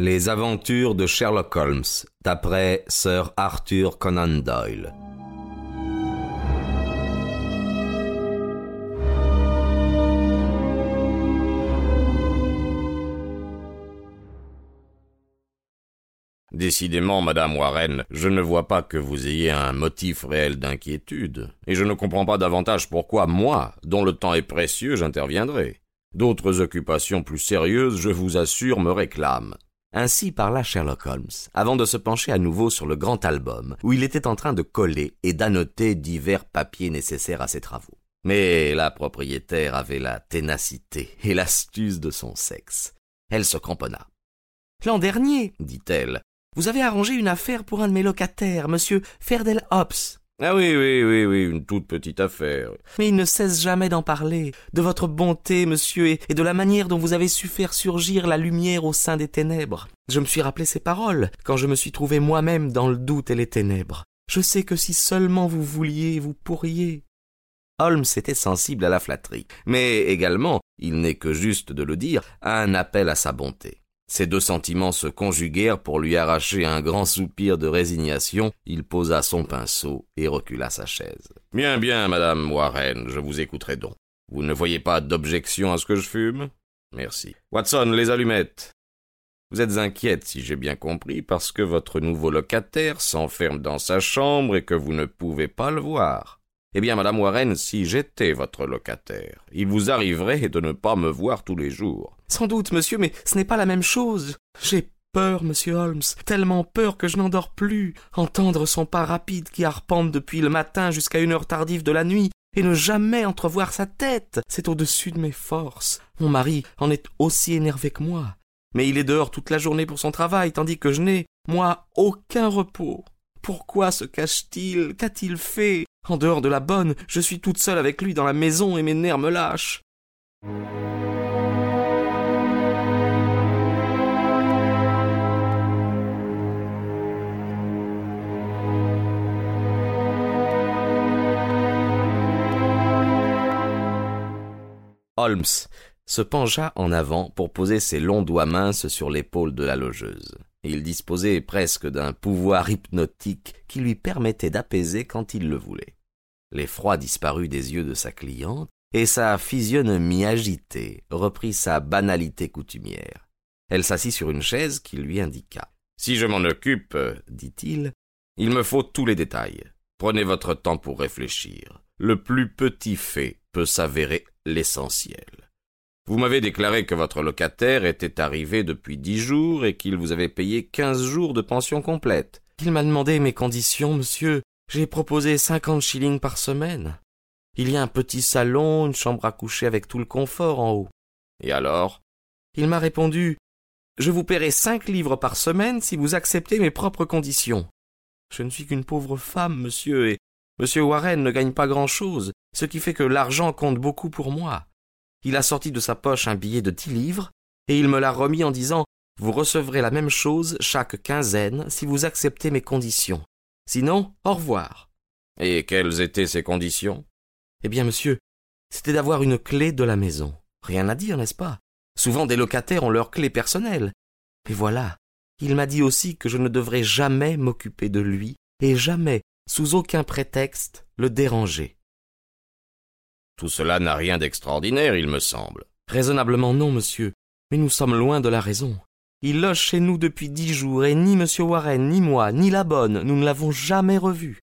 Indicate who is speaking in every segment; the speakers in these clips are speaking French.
Speaker 1: Les aventures de Sherlock Holmes, d'après Sir Arthur Conan Doyle.
Speaker 2: Décidément, Madame Warren, je ne vois pas que vous ayez un motif réel d'inquiétude, et je ne comprends pas davantage pourquoi moi, dont le temps est précieux, j'interviendrai. D'autres occupations plus sérieuses, je vous assure, me réclament.
Speaker 1: Ainsi parla Sherlock Holmes, avant de se pencher à nouveau sur le grand album, où il était en train de coller et d'annoter divers papiers nécessaires à ses travaux. Mais la propriétaire avait la ténacité et l'astuce de son sexe. Elle se cramponna. L'an dernier, dit-elle, vous avez arrangé une affaire pour un de mes locataires, monsieur Ferdel Hobbs.
Speaker 2: Ah oui, oui, oui, oui, une toute petite affaire.
Speaker 1: Mais il ne cesse jamais d'en parler, de votre bonté, monsieur, et, de la manière dont vous avez su faire surgir la lumière au sein des ténèbres. Je me suis rappelé ces paroles, quand je me suis trouvé moi-même dans le doute et les ténèbres. Je sais que si seulement vous vouliez, vous pourriez. Holmes était sensible à la flatterie, mais également, il n'est que juste de le dire, à un appel à sa bonté. Ces deux sentiments se conjuguèrent pour lui arracher un grand soupir de résignation. Il posa son pinceau et recula sa chaise.
Speaker 2: Bien, bien, madame Warren, je vous écouterai donc. Vous ne voyez pas d'objection à ce que je fume? Merci. Watson, les allumettes. Vous êtes inquiète, si j'ai bien compris, parce que votre nouveau locataire s'enferme dans sa chambre et que vous ne pouvez pas le voir. Eh bien, madame Warren, si j'étais votre locataire, il vous arriverait de ne pas me voir tous les jours.
Speaker 1: Sans doute, monsieur, mais ce n'est pas la même chose. J'ai peur, monsieur Holmes, tellement peur que je n'en dors plus. Entendre son pas rapide qui arpente depuis le matin jusqu'à une heure tardive de la nuit, et ne jamais entrevoir sa tête, c'est au-dessus de mes forces. Mon mari en est aussi énervé que moi. Mais il est dehors toute la journée pour son travail, tandis que je n'ai, moi, aucun repos. Pourquoi se cache-t-il? Qu'a-t-il fait? En dehors de la bonne, je suis toute seule avec lui dans la maison et mes nerfs me lâchent. Holmes se pencha en avant pour poser ses longs doigts minces sur l'épaule de la logeuse il disposait presque d'un pouvoir hypnotique qui lui permettait d'apaiser quand il le voulait. L'effroi disparut des yeux de sa cliente, et sa physionomie agitée reprit sa banalité coutumière. Elle s'assit sur une chaise qu'il lui indiqua.
Speaker 2: Si je m'en occupe, dit-il, il me faut tous les détails. Prenez votre temps pour réfléchir. Le plus petit fait peut s'avérer l'essentiel. Vous m'avez déclaré que votre locataire était arrivé depuis dix jours et qu'il vous avait payé quinze jours de pension complète.
Speaker 1: Il m'a demandé mes conditions, monsieur. J'ai proposé cinquante shillings par semaine. Il y a un petit salon, une chambre à coucher avec tout le confort en haut.
Speaker 2: Et alors?
Speaker 1: Il m'a répondu Je vous paierai cinq livres par semaine si vous acceptez mes propres conditions. Je ne suis qu'une pauvre femme, monsieur, et monsieur Warren ne gagne pas grand-chose, ce qui fait que l'argent compte beaucoup pour moi. Il a sorti de sa poche un billet de dix livres, et il me l'a remis en disant Vous recevrez la même chose chaque quinzaine si vous acceptez mes conditions. Sinon, au revoir.
Speaker 2: Et quelles étaient ces conditions?
Speaker 1: Eh bien, monsieur, c'était d'avoir une clé de la maison. Rien à dire, n'est-ce pas? Souvent des locataires ont leur clé personnelle. Et voilà, il m'a dit aussi que je ne devrais jamais m'occuper de lui, et jamais, sous aucun prétexte, le déranger.
Speaker 2: Tout cela n'a rien d'extraordinaire, il me semble.
Speaker 1: Raisonnablement non, monsieur, mais nous sommes loin de la raison. Il loge chez nous depuis dix jours, et ni monsieur Warren, ni moi, ni la bonne, nous ne l'avons jamais revu.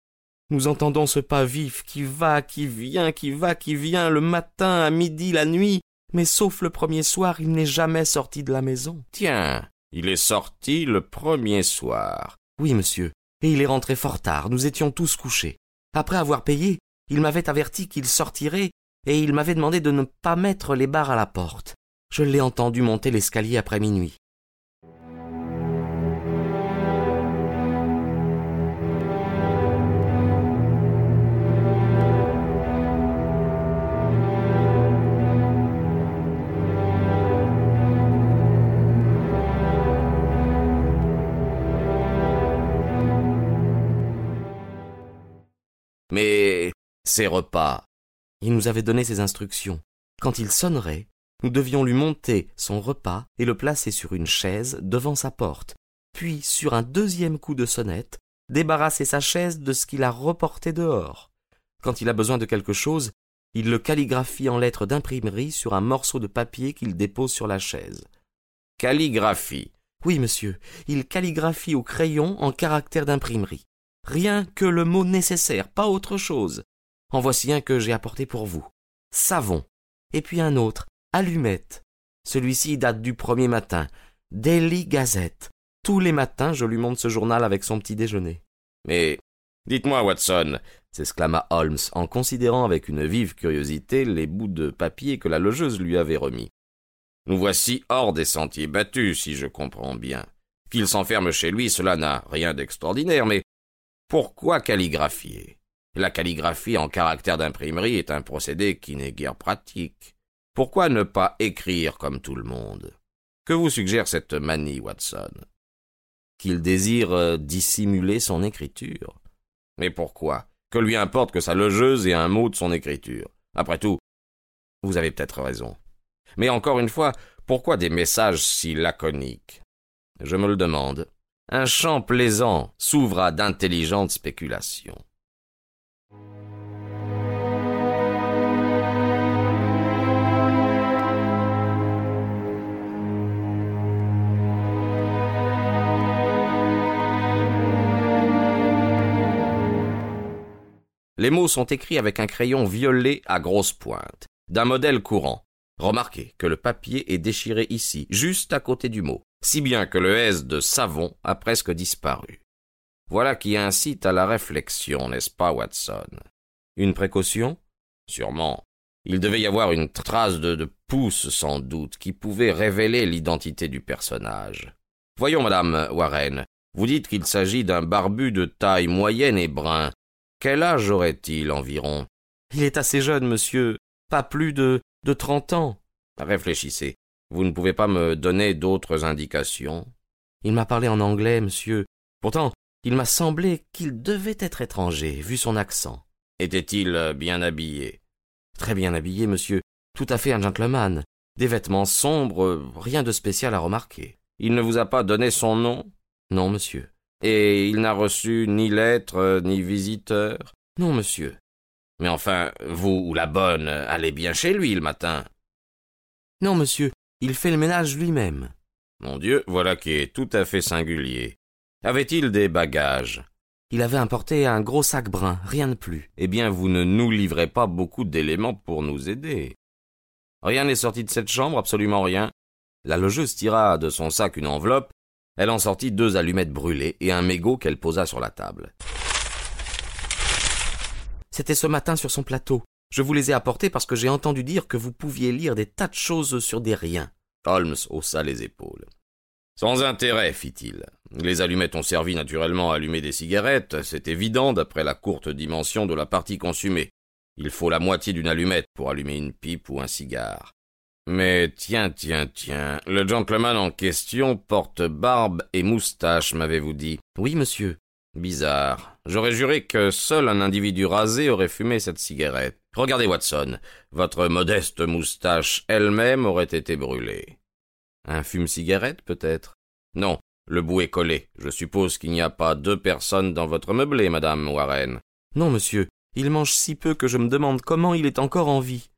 Speaker 1: Nous entendons ce pas vif qui va, qui vient, qui va, qui vient, le matin, à midi, la nuit, mais sauf le premier soir, il n'est jamais sorti de la maison.
Speaker 2: Tiens, il est sorti le premier soir.
Speaker 1: Oui, monsieur, et il est rentré fort tard, nous étions tous couchés. Après avoir payé, il m'avait averti qu'il sortirait et il m'avait demandé de ne pas mettre les barres à la porte. Je l'ai entendu monter l'escalier après minuit.
Speaker 2: Mais ces repas,
Speaker 1: il nous avait donné ses instructions. Quand il sonnerait, Nous devions lui monter son repas et le placer sur une chaise devant sa porte, puis, sur un deuxième coup de sonnette, débarrasser sa chaise de ce qu'il a reporté dehors. Quand il a besoin de quelque chose, il le calligraphie en lettres d'imprimerie sur un morceau de papier qu'il dépose sur la chaise.
Speaker 2: Calligraphie.
Speaker 1: Oui, monsieur, il calligraphie au crayon en caractère d'imprimerie. Rien que le mot nécessaire, pas autre chose. En voici un que j'ai apporté pour vous. Savon. Et puis un autre, allumette. Celui-ci date du premier matin. Daily Gazette. Tous les matins, je lui montre ce journal avec son petit déjeuner.
Speaker 2: Mais dites-moi, Watson, s'exclama Holmes en considérant avec une vive curiosité les bouts de papier que la logeuse lui avait remis. Nous voici hors des sentiers battus, si je comprends bien. Qu'il s'enferme chez lui, cela n'a rien d'extraordinaire, mais pourquoi calligraphier? La calligraphie en caractère d'imprimerie est un procédé qui n'est guère pratique. Pourquoi ne pas écrire comme tout le monde? Que vous suggère cette manie, Watson?
Speaker 1: Qu'il désire euh, dissimuler son écriture.
Speaker 2: Mais pourquoi? Que lui importe que sa logeuse ait un mot de son écriture? Après tout,
Speaker 1: vous avez peut-être raison.
Speaker 2: Mais encore une fois, pourquoi des messages si laconiques?
Speaker 1: Je me le demande. Un champ plaisant s'ouvre à d'intelligentes spéculations.
Speaker 2: Les mots sont écrits avec un crayon violet à grosse pointe, d'un modèle courant. Remarquez que le papier est déchiré ici, juste à côté du mot, si bien que le S de savon a presque disparu. Voilà qui incite à la réflexion, n'est-ce pas, Watson?
Speaker 1: Une précaution?
Speaker 2: Sûrement. Il devait y avoir une trace de, de pouce, sans doute, qui pouvait révéler l'identité du personnage. Voyons, madame Warren, vous dites qu'il s'agit d'un barbu de taille moyenne et brun, quel âge aurait-il environ?
Speaker 1: Il est assez jeune, monsieur. Pas plus de de trente ans.
Speaker 2: Réfléchissez. Vous ne pouvez pas me donner d'autres indications
Speaker 1: Il m'a parlé en anglais, monsieur. Pourtant, il m'a semblé qu'il devait être étranger, vu son accent.
Speaker 2: Était-il bien habillé?
Speaker 1: Très bien habillé, monsieur. Tout à fait un gentleman. Des vêtements sombres, rien de spécial à remarquer.
Speaker 2: Il ne vous a pas donné son nom?
Speaker 1: Non, monsieur.
Speaker 2: Et il n'a reçu ni lettre, ni visiteur?
Speaker 1: Non, monsieur.
Speaker 2: Mais enfin, vous ou la bonne allez bien chez lui le matin
Speaker 1: Non, monsieur, il fait le ménage lui-même.
Speaker 2: Mon Dieu, voilà qui est tout à fait singulier. Avait-il des bagages?
Speaker 1: Il avait importé un gros sac brun, rien de plus.
Speaker 2: Eh bien, vous ne nous livrez pas beaucoup d'éléments pour nous aider. Rien n'est sorti de cette chambre, absolument rien.
Speaker 1: La logeuse tira de son sac une enveloppe elle en sortit deux allumettes brûlées et un mégot qu'elle posa sur la table. C'était ce matin sur son plateau. Je vous les ai apportés parce que j'ai entendu dire que vous pouviez lire des tas de choses sur des riens.
Speaker 2: Holmes haussa les épaules. Sans intérêt, fit-il. Les allumettes ont servi naturellement à allumer des cigarettes, c'est évident d'après la courte dimension de la partie consumée. Il faut la moitié d'une allumette pour allumer une pipe ou un cigare. Mais tiens, tiens, tiens, le gentleman en question porte barbe et moustache, m'avez-vous dit
Speaker 1: Oui, monsieur.
Speaker 2: Bizarre. J'aurais juré que seul un individu rasé aurait fumé cette cigarette. Regardez, Watson, votre modeste moustache elle-même aurait été brûlée.
Speaker 1: Un fume-cigarette, peut-être?
Speaker 2: Non, le bout est collé. Je suppose qu'il n'y a pas deux personnes dans votre meublé, madame Warren.
Speaker 1: Non, monsieur. Il mange si peu que je me demande comment il est encore en vie.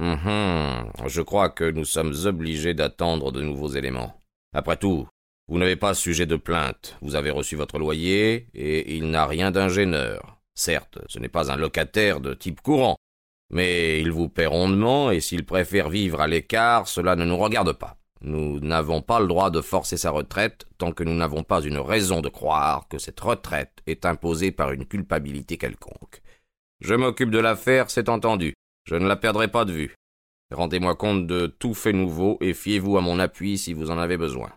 Speaker 2: Hum, je crois que nous sommes obligés d'attendre de nouveaux éléments. Après tout, vous n'avez pas sujet de plainte, vous avez reçu votre loyer, et il n'a rien d'un gêneur. Certes, ce n'est pas un locataire de type courant, mais il vous paie rondement, et s'il préfère vivre à l'écart, cela ne nous regarde pas. Nous n'avons pas le droit de forcer sa retraite tant que nous n'avons pas une raison de croire que cette retraite est imposée par une culpabilité quelconque. Je m'occupe de l'affaire, c'est entendu. Je ne la perdrai pas de vue. Rendez-moi compte de tout fait nouveau et fiez-vous à mon appui si vous en avez besoin.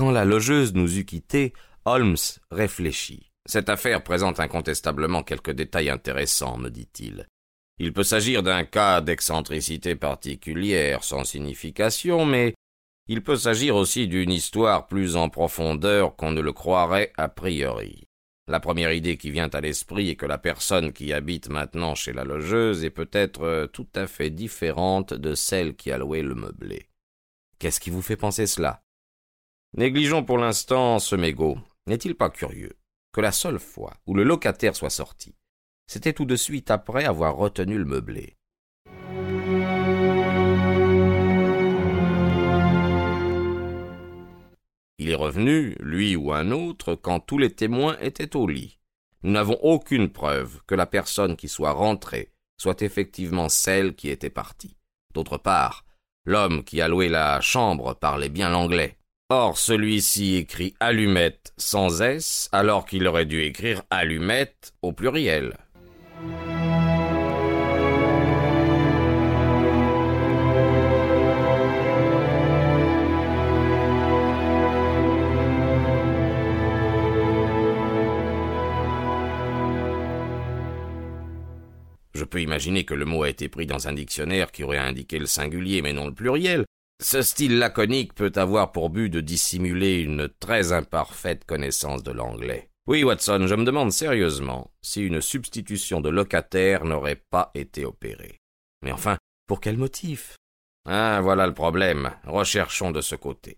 Speaker 1: Quand la logeuse nous eut quittés, Holmes réfléchit.
Speaker 2: Cette affaire présente incontestablement quelques détails intéressants, me dit-il. Il peut s'agir d'un cas d'excentricité particulière, sans signification, mais il peut s'agir aussi d'une histoire plus en profondeur qu'on ne le croirait a priori. La première idée qui vient à l'esprit est que la personne qui habite maintenant chez la logeuse est peut-être euh, tout à fait différente de celle qui a loué le meublé. Qu'est-ce qui vous fait penser cela? Négligeons pour l'instant ce mégot. N'est-il pas curieux que la seule fois où le locataire soit sorti, c'était tout de suite après avoir retenu le meublé. Il est revenu, lui ou un autre, quand tous les témoins étaient au lit. Nous n'avons aucune preuve que la personne qui soit rentrée soit effectivement celle qui était partie. D'autre part, l'homme qui a loué la chambre parlait bien l'anglais. Or, celui-ci écrit allumette sans S, alors qu'il aurait dû écrire allumette au pluriel. Je peux imaginer que le mot a été pris dans un dictionnaire qui aurait indiqué le singulier mais non le pluriel. Ce style laconique peut avoir pour but de dissimuler une très imparfaite connaissance de l'anglais. Oui, Watson, je me demande sérieusement si une substitution de locataire n'aurait pas été opérée. Mais enfin, pour quel motif? Ah, voilà le problème. Recherchons de ce côté.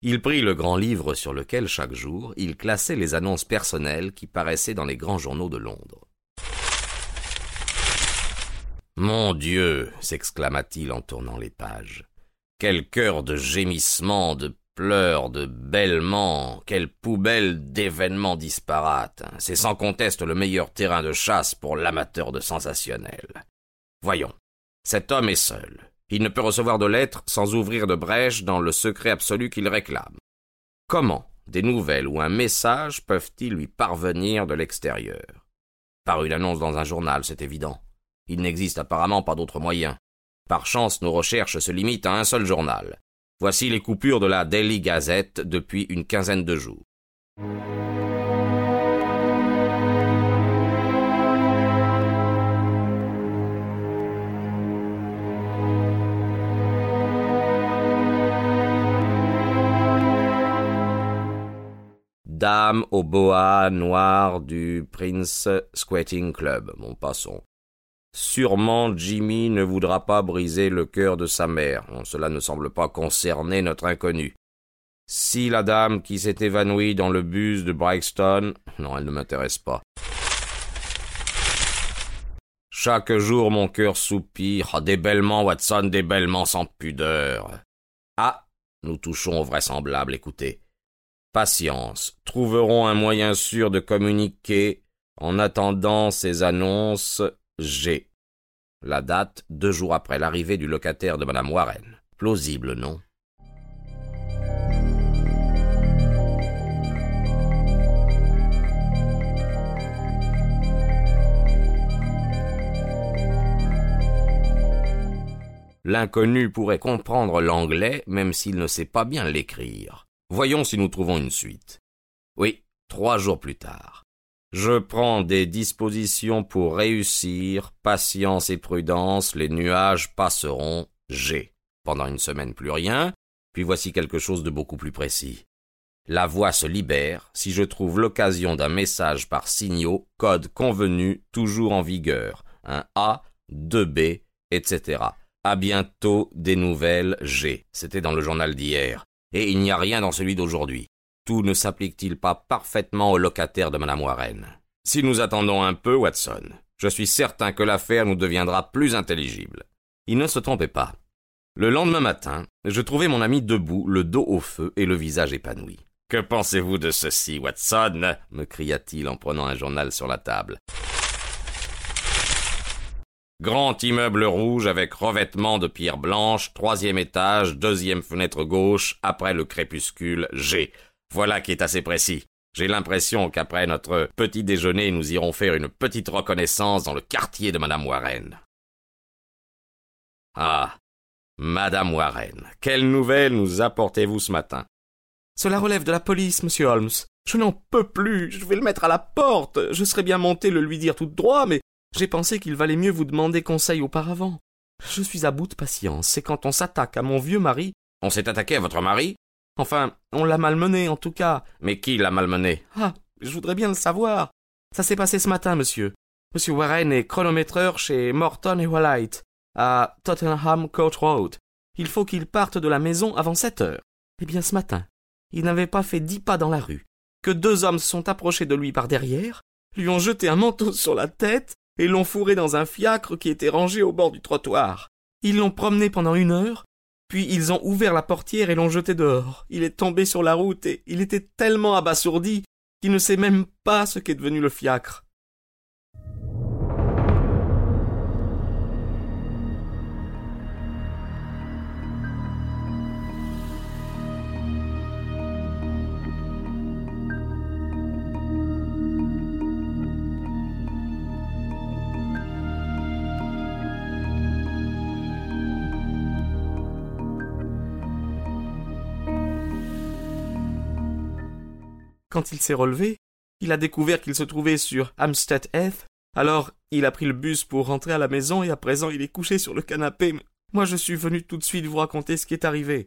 Speaker 2: Il prit le grand livre sur lequel, chaque jour, il classait les annonces personnelles qui paraissaient dans les grands journaux de Londres. Mon Dieu s'exclama-t-il en tournant les pages. Quel cœur de gémissements, de pleurs, de bêlements, quelle poubelle d'événements disparates. C'est sans conteste le meilleur terrain de chasse pour l'amateur de sensationnel. Voyons, cet homme est seul. Il ne peut recevoir de lettres sans ouvrir de brèche dans le secret absolu qu'il réclame. Comment des nouvelles ou un message peuvent-ils lui parvenir de l'extérieur? Par une annonce dans un journal, c'est évident. Il n'existe apparemment pas d'autre moyen. Par chance, nos recherches se limitent à un seul journal. Voici les coupures de la Daily Gazette depuis une quinzaine de jours. Dame au boa noir du Prince Squatting Club. Mon passons. Sûrement Jimmy ne voudra pas briser le cœur de sa mère. cela ne semble pas concerner notre inconnu. Si la dame qui s'est évanouie dans le bus de Brixton. Non, elle ne m'intéresse pas. Chaque jour mon cœur soupire. Ah, des Watson, des sans pudeur. Ah. Nous touchons au vraisemblable, écoutez. Patience. Trouverons un moyen sûr de communiquer. En attendant ces annonces, G. La date, deux jours après l'arrivée du locataire de Madame Warren. Plausible, non? L'inconnu pourrait comprendre l'anglais même s'il ne sait pas bien l'écrire. Voyons si nous trouvons une suite. Oui, trois jours plus tard. Je prends des dispositions pour réussir, patience et prudence, les nuages passeront, G. Pendant une semaine plus rien, puis voici quelque chose de beaucoup plus précis. La voie se libère si je trouve l'occasion d'un message par signaux, code convenu, toujours en vigueur, un A, deux B, etc. À bientôt des nouvelles G. C'était dans le journal d'hier. Et il n'y a rien dans celui d'aujourd'hui. Ne s'applique-t-il pas parfaitement au locataire de Madame Warren? Si nous attendons un peu, Watson, je suis certain que l'affaire nous deviendra plus intelligible. Il ne se trompait pas. Le lendemain matin, je trouvai mon ami debout, le dos au feu et le visage épanoui. Que pensez-vous de ceci, Watson? me cria-t-il en prenant un journal sur la table. Grand immeuble rouge avec revêtement de pierre blanche, troisième étage, deuxième fenêtre gauche, après le crépuscule, G. Voilà qui est assez précis. J'ai l'impression qu'après notre petit déjeuner, nous irons faire une petite reconnaissance dans le quartier de Madame Warren. Ah. Madame Warren, quelle nouvelle nous apportez-vous ce matin?
Speaker 1: Cela relève de la police, monsieur Holmes. Je n'en peux plus. Je vais le mettre à la porte. Je serais bien monté le lui dire tout droit, mais J'ai pensé qu'il valait mieux vous demander conseil auparavant. Je suis à bout de patience. C'est quand on s'attaque à mon vieux mari.
Speaker 2: On s'est attaqué à votre mari?
Speaker 1: Enfin, on l'a malmené, en tout cas.
Speaker 2: Mais qui l'a malmené?
Speaker 1: Ah, je voudrais bien le savoir. Ça s'est passé ce matin, monsieur. Monsieur Warren est chronométreur chez Morton et White, à Tottenham Court Road. Il faut qu'il parte de la maison avant sept heures. Eh bien, ce matin, il n'avait pas fait dix pas dans la rue, que deux hommes se sont approchés de lui par derrière, lui ont jeté un manteau sur la tête et l'ont fourré dans un fiacre qui était rangé au bord du trottoir. Ils l'ont promené pendant une heure, puis ils ont ouvert la portière et l'ont jeté dehors. Il est tombé sur la route et il était tellement abasourdi qu'il ne sait même pas ce qu'est devenu le fiacre. Quand il s'est relevé, il a découvert qu'il se trouvait sur Hampstead Heath. Alors, il a pris le bus pour rentrer à la maison et à présent il est couché sur le canapé. Moi, je suis venu tout de suite vous raconter ce qui est arrivé.